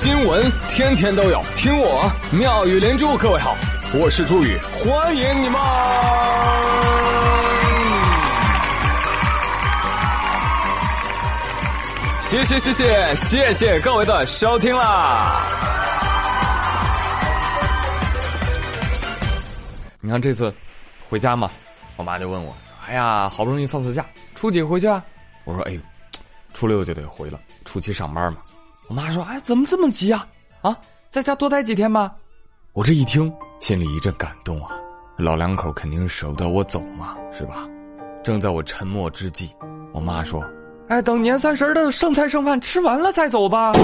新闻天天都有，听我妙语连珠。各位好，我是朱宇，欢迎你们！谢谢谢谢谢谢各位的收听啦！你看这次回家嘛，我妈就问我：“哎呀，好不容易放次假，初几回去啊？”我说：“哎呦，初六就得回了，初七上班嘛。”我妈说：“哎，怎么这么急啊？啊，在家多待几天吧。”我这一听，心里一阵感动啊！老两口肯定是舍不得我走嘛，是吧？正在我沉默之际，我妈说：“哎，等年三十的剩菜剩饭吃完了再走吧。”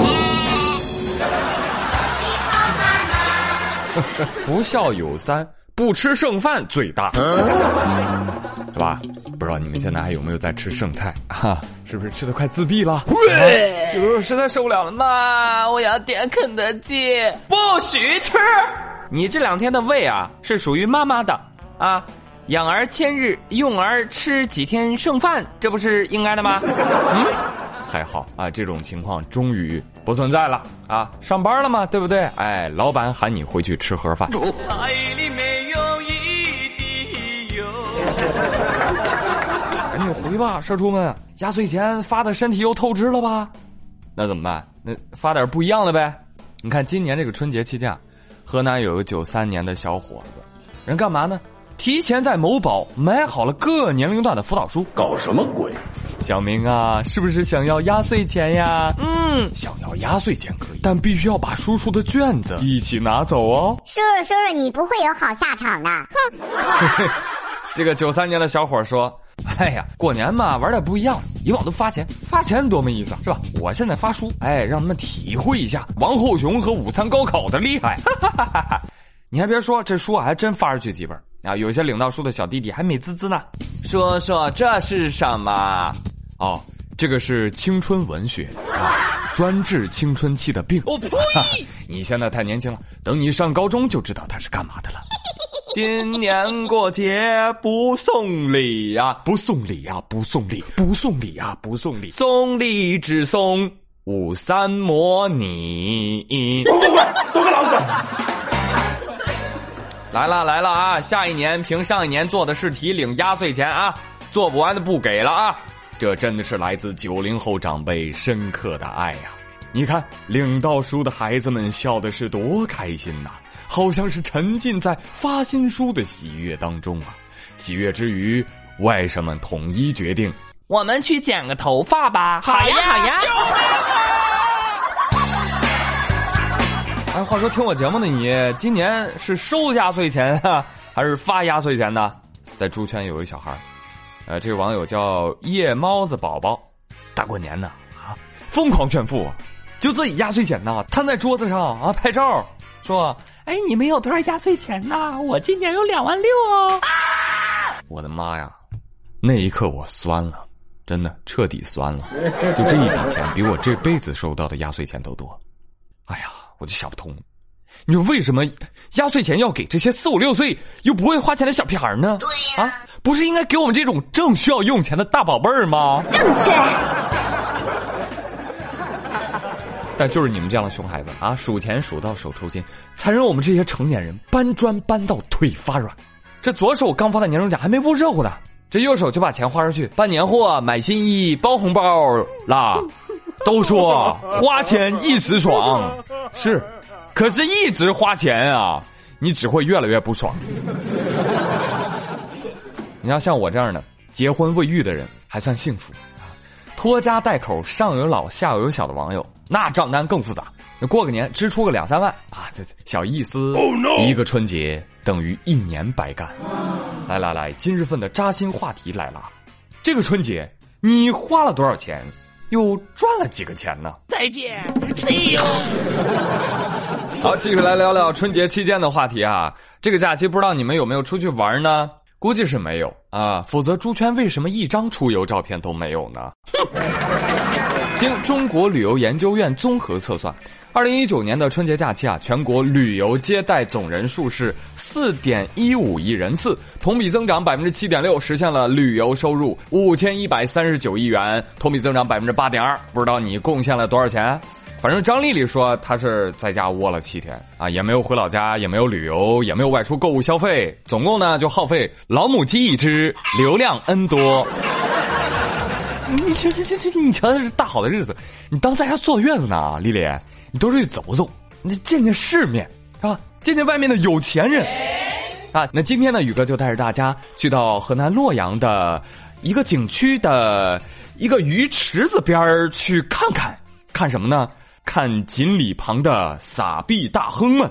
不孝有三，不吃剩饭最大，是吧？不知道你们现在还有没有在吃剩菜哈？是不是吃的快自闭了？有时候实在受不了了，妈，我要点肯德基，不许吃！你这两天的胃啊，是属于妈妈的啊。养儿千日，用儿吃几天剩饭，这不是应该的吗？嗯，还好啊，这种情况终于不存在了啊。上班了嘛，对不对？哎，老板喊你回去吃盒饭。菜回吧，社畜们！压岁钱发的身体又透支了吧？那怎么办？那发点不一样的呗。你看今年这个春节期间，河南有个九三年的小伙子，人干嘛呢？提前在某宝买好了各年龄段的辅导书。搞什么鬼？小明啊，是不是想要压岁钱呀？嗯，想要压岁钱可以，但必须要把叔叔的卷子一起拿走哦。叔叔，叔叔，你不会有好下场的。哼。这个九三年的小伙说：“ 哎呀，过年嘛，玩点不一样。以往都发钱，发钱多没意思，是吧？我现在发书，哎，让他们体会一下王后雄和午餐高考的厉害。你还别说，这书还真发出去几本啊！有些领到书的小弟弟还美滋滋呢。说说这是什么？哦，这个是青春文学，专治青春期的病。我呸！你现在太年轻了，等你上高中就知道它是干嘛的了。”今年过节不送礼呀，不送礼呀，不送礼，不送礼呀，不送礼，送礼只送五三模拟。都给都给老子！来了来了啊！下一年凭上一年做的试题领压岁钱啊，做不完的不给了啊！这真的是来自九零后长辈深刻的爱呀！你看领到书的孩子们笑的是多开心呐！好像是沉浸在发新书的喜悦当中啊！喜悦之余，外甥们统一决定，我们去剪个头发吧！好呀，好呀！哎，话说听我节目的你，今年是收压岁钱啊，还是发压岁钱呢？在猪圈有一小孩呃，这个网友叫夜猫子宝宝，大过年的啊，疯狂炫富，就自己压岁钱呢，摊在桌子上啊，拍照。说，哎，你们有多少压岁钱呢？我今年有两万六哦！我的妈呀，那一刻我酸了，真的彻底酸了。就这一笔钱，比我这辈子收到的压岁钱都多。哎呀，我就想不通，你说为什么压岁钱要给这些四五六岁又不会花钱的小屁孩呢？对呀，啊，不是应该给我们这种正需要用钱的大宝贝儿吗？正确。就是你们这样的熊孩子啊，数钱数到手抽筋，才让我们这些成年人搬砖搬到腿发软。这左手刚发的年终奖还没捂热乎呢，这右手就把钱花出去办年货、买新衣、包红包啦。都说花钱一时爽，是，可是一直花钱啊，你只会越来越不爽。你要像我这样的结婚未育的人还算幸福，拖家带口上有老下有小的网友。那账单更复杂，过个年支出个两三万啊，这小意思。一个春节等于一年白干。来来来，今日份的扎心话题来了，这个春节你花了多少钱，又赚了几个钱呢？再见，See you。好，继续来聊聊春节期间的话题啊。这个假期不知道你们有没有出去玩呢？估计是没有啊，否则猪圈为什么一张出游照片都没有呢？经中国旅游研究院综合测算，二零一九年的春节假期啊，全国旅游接待总人数是四点一五亿人次，同比增长百分之七点六，实现了旅游收入五千一百三十九亿元，同比增长百分之八点二。不知道你贡献了多少钱？反正张丽丽说她是在家窝了七天啊，也没有回老家，也没有旅游，也没有外出购物消费，总共呢就耗费老母鸡一只，流量 N 多。你行行行行，你瞧这是大好的日子，你当在家坐月子呢，丽丽，你多出去走走，你见见世面是吧？见见外面的有钱人啊。那今天呢，宇哥就带着大家去到河南洛阳的一个景区的一个鱼池子边儿去看看，看什么呢？看锦鲤旁的撒币大亨们。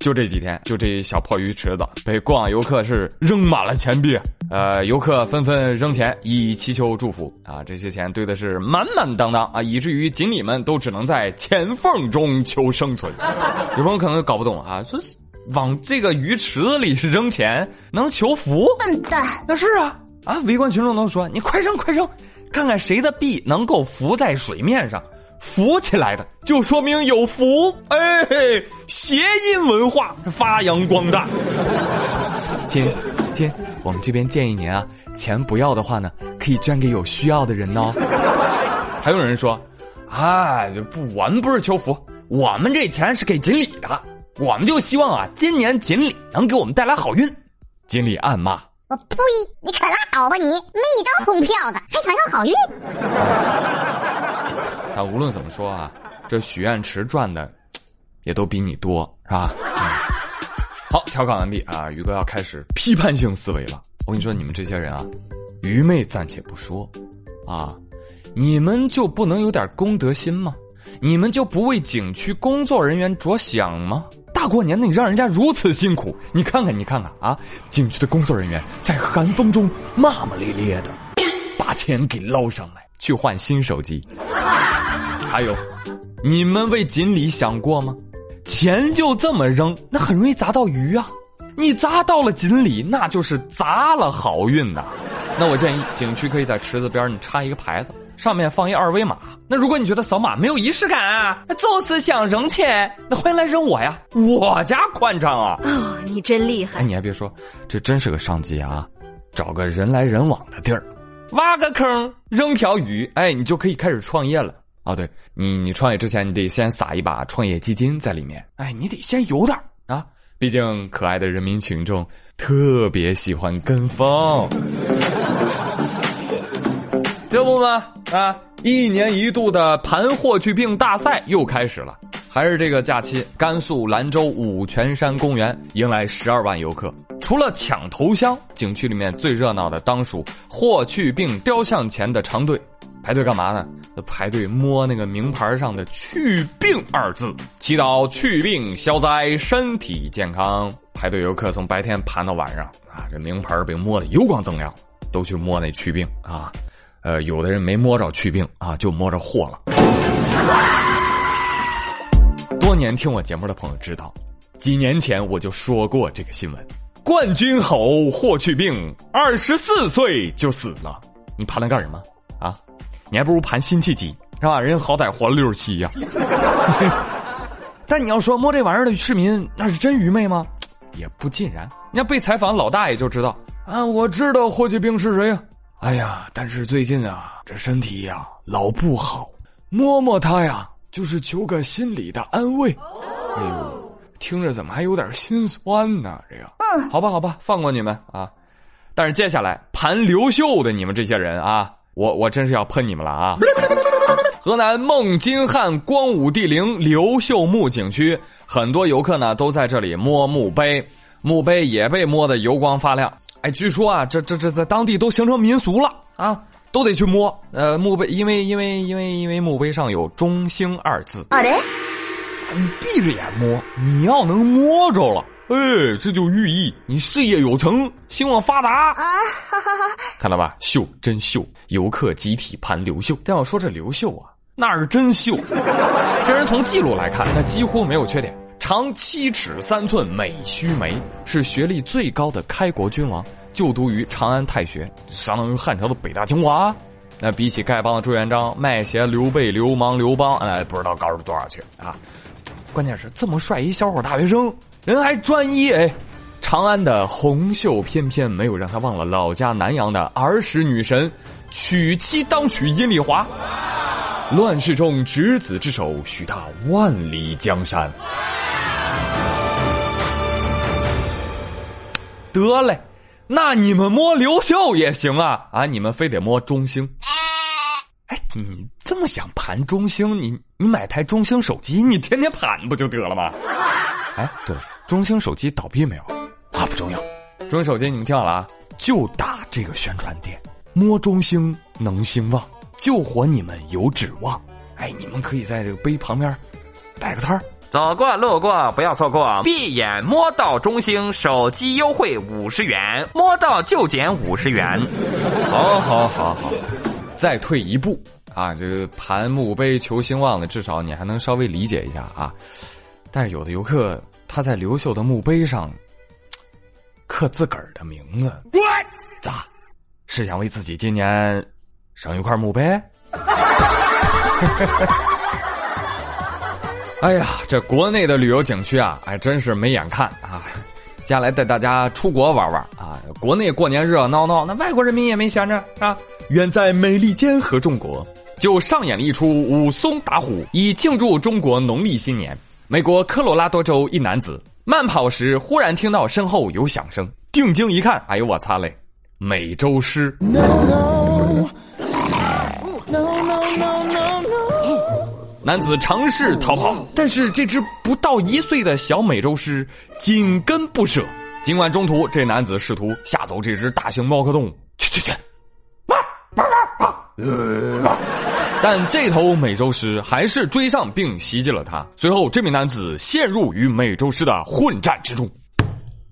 就这几天，就这小破鱼池子被过往游客是扔满了钱币，呃，游客纷纷扔钱以祈求祝福啊，这些钱堆的是满满当当啊，以至于锦鲤们都只能在钱缝中求生存。有朋友可能搞不懂啊，说往这个鱼池子里是扔钱能求福？笨蛋！那是啊啊！围观群众都说你快扔快扔，看看谁的币能够浮在水面上。浮起来的就说明有福，哎，谐音文化发扬光大。亲，亲，我们这边建议您啊，钱不要的话呢，可以捐给有需要的人哦。还有人说，啊，不，我们不是求福，我们这钱是给锦鲤的，我们就希望啊，今年锦鲤能给我们带来好运。锦鲤暗骂：我呸！你可拉倒吧你，没一张红票子还想要好运？但无论怎么说啊，这许愿池赚的也都比你多，是吧？好，调侃完毕啊，宇哥要开始批判性思维了。我跟你说，你们这些人啊，愚昧暂且不说，啊，你们就不能有点公德心吗？你们就不为景区工作人员着想吗？大过年的，你让人家如此辛苦，你看看，你看看啊，景区的工作人员在寒风中骂骂咧咧的，把钱给捞上来去换新手机。还有，你们为锦鲤想过吗？钱就这么扔，那很容易砸到鱼啊！你砸到了锦鲤，那就是砸了好运呐。那我建议景区可以在池子边你插一个牌子，上面放一二维码。那如果你觉得扫码没有仪式感啊，那就是想扔钱，那欢迎来扔我呀，我家宽敞啊！哦，你真厉害！哎，你还别说，这真是个商机啊！找个人来人往的地儿，挖个坑，扔条鱼，哎，你就可以开始创业了。哦，对你，你创业之前，你得先撒一把创业基金在里面。哎，你得先有点啊，毕竟可爱的人民群众特别喜欢跟风。这不吗？啊，一年一度的盘霍去病大赛又开始了。还是这个假期，甘肃兰州五泉山公园迎来十二万游客。除了抢头香，景区里面最热闹的当属霍去病雕像前的长队。排队干嘛呢？排队摸那个名牌上的“去病”二字，祈祷去病消灾，身体健康。排队游客从白天盘到晚上啊，这名牌被摸得油光锃亮，都去摸那去病啊。呃，有的人没摸着去病啊，就摸着货了。多年听我节目的朋友知道，几年前我就说过这个新闻：冠军猴霍去病二十四岁就死了。你盘它干什么啊？你还不如盘辛弃疾是吧？人好歹活了六十七呀。但你要说摸这玩意儿的市民那是真愚昧吗？也不尽然。你看被采访老大爷就知道啊，我知道霍去病是谁呀。哎呀，但是最近啊，这身体呀老不好，摸摸他呀就是求个心理的安慰。哎呦，听着怎么还有点心酸呢？这个，嗯，好吧，好吧，放过你们啊。但是接下来盘刘秀的你们这些人啊。我我真是要喷你们了啊！河南孟津汉光武帝陵刘秀墓景区，很多游客呢都在这里摸墓碑，墓碑也被摸得油光发亮。哎，据说啊，这这这在当地都形成民俗了啊，都得去摸。呃，墓碑因为因为因为因为墓碑上有“中兴”二字。啊嘞，你闭着眼摸，你要能摸着了。哎，这就寓意你事业有成，兴旺发达啊！哈哈哈，看到吧，秀真秀，游客集体盘刘秀。但要说这刘秀啊，那是真秀。这人从记录来看，那几乎没有缺点，长七尺三寸，美须眉，是学历最高的开国君王，就读于长安太学，相当于汉朝的北大清华。那比起丐帮的朱元璋、卖鞋刘备、流氓刘邦，哎，不知道高出多少去啊！关键是这么帅一小伙大学生。人还专一哎，长安的红袖翩翩，没有让他忘了老家南阳的儿时女神，娶妻当娶阴丽华。乱世中执子之手，许他万里江山。得嘞，那你们摸刘秀也行啊啊！你们非得摸中兴？哎，你这么想盘中兴，你你买台中兴手机，你天天盘不就得了吗？哎，对了，中兴手机倒闭没有？啊，不重要。中兴手机你们听好了啊，就打这个宣传点，摸中兴能兴旺，救活你们有指望。哎，你们可以在这个碑旁边摆个摊儿。走过路过不要错过，闭眼摸到中兴手机优惠五十元，摸到就减五十元。好，好，好，好。再退一步啊，这个盘墓碑求兴旺的，至少你还能稍微理解一下啊。但是有的游客他在刘秀的墓碑上刻自个儿的名字，咋？是想为自己今年省一块墓碑？哎呀，这国内的旅游景区啊，还真是没眼看啊！接下来带大家出国玩玩啊！国内过年热热闹闹，那外国人民也没闲着啊。远在美利坚合众国，就上演了一出武松打虎，以庆祝中国农历新年。美国科罗拉多州一男子慢跑时，忽然听到身后有响声，定睛一看，哎呦我擦嘞，美洲狮！男子尝试逃跑，但是这只不到一岁的小美洲狮紧跟不舍。尽管中途这男子试图吓走这只大型猫科动物，去去去，但这头美洲狮还是追上并袭击了他。随后，这名男子陷入与美洲狮的混战之中。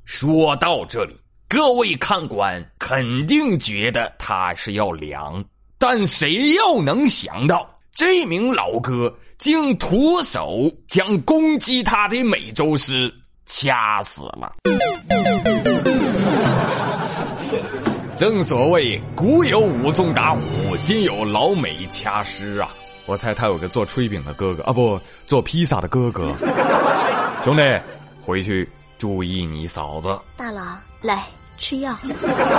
说到这里，各位看官肯定觉得他是要凉，但谁又能想到？这名老哥竟徒手将攻击他的美洲狮掐死了。正所谓古有武松打虎，今有老美掐尸啊！我猜他有个做炊饼的哥哥啊，不做披萨的哥哥。兄弟，回去注意你嫂子。大郎，来吃药。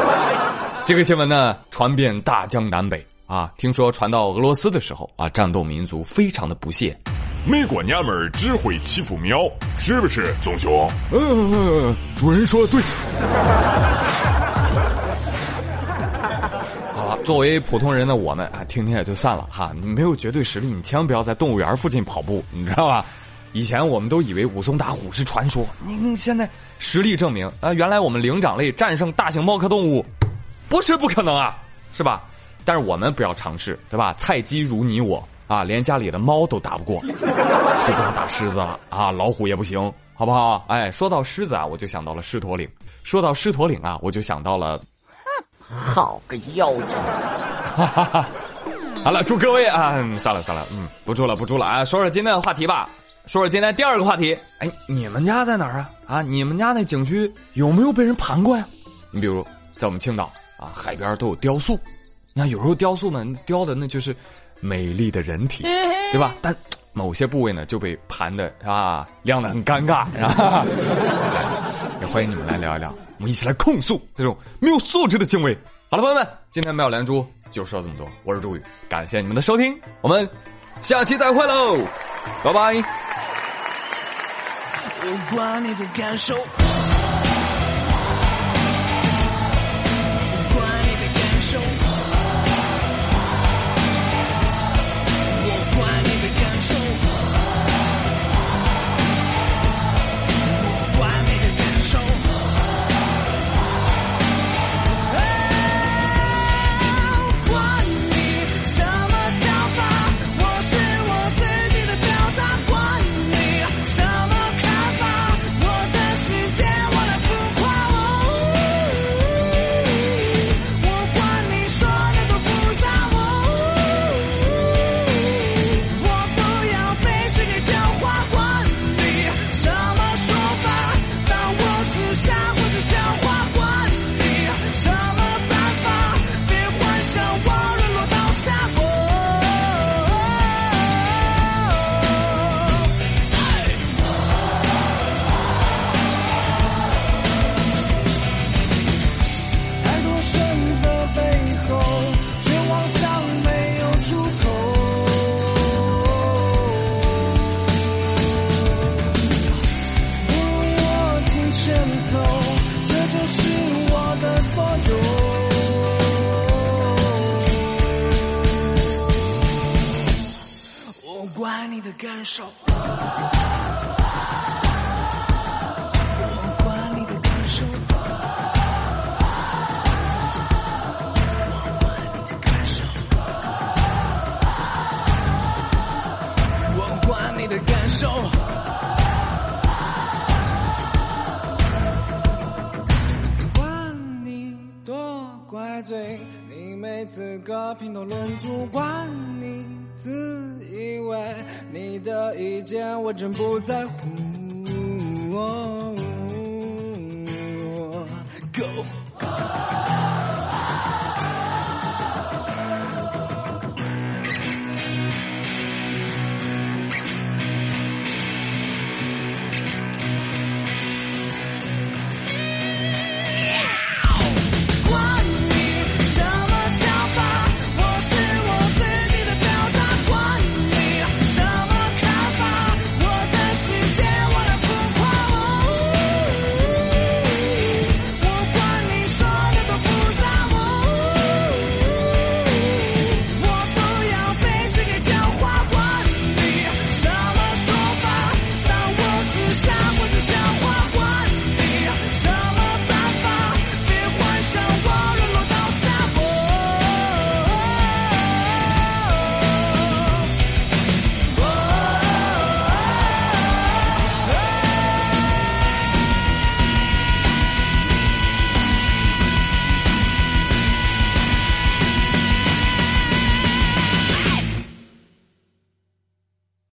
这个新闻呢，传遍大江南北。啊，听说传到俄罗斯的时候啊，战斗民族非常的不屑。美国娘们儿只会欺负喵，是不是，棕熊？嗯，主人说的对。作为普通人的我们啊，听听也就算了哈。你没有绝对实力，你千万不要在动物园附近跑步，你知道吧？以前我们都以为武松打虎是传说，你现在实力证明啊，原来我们灵长类战胜大型猫科动物，不是不可能啊，是吧？但是我们不要尝试，对吧？菜鸡如你我啊，连家里的猫都打不过，就不要打狮子了啊，老虎也不行，好不好？哎，说到狮子啊，我就想到了狮驼岭；说到狮驼岭啊，我就想到了，好个妖精！哈 哈好了，祝各位啊，算了算了，嗯，不住了不住了啊，说说今天的话题吧，说说今天第二个话题。哎，你们家在哪儿啊？啊，你们家那景区有没有被人盘过呀？你比如在我们青岛啊，海边都有雕塑。你看，有时候雕塑们雕的那就是美丽的人体，对吧？但某些部位呢就被盘的啊亮的很尴尬，也欢迎你们来聊一聊，我们一起来控诉这种没有素质的行为。好了，朋友们，今天妙连珠就说这么多，我是朱宇，感谢你们的收听，我们下期再会喽，拜拜。不管你的感受。手。管你多怪罪，你没资格评头论足。管你自以为你的意见我真不在乎。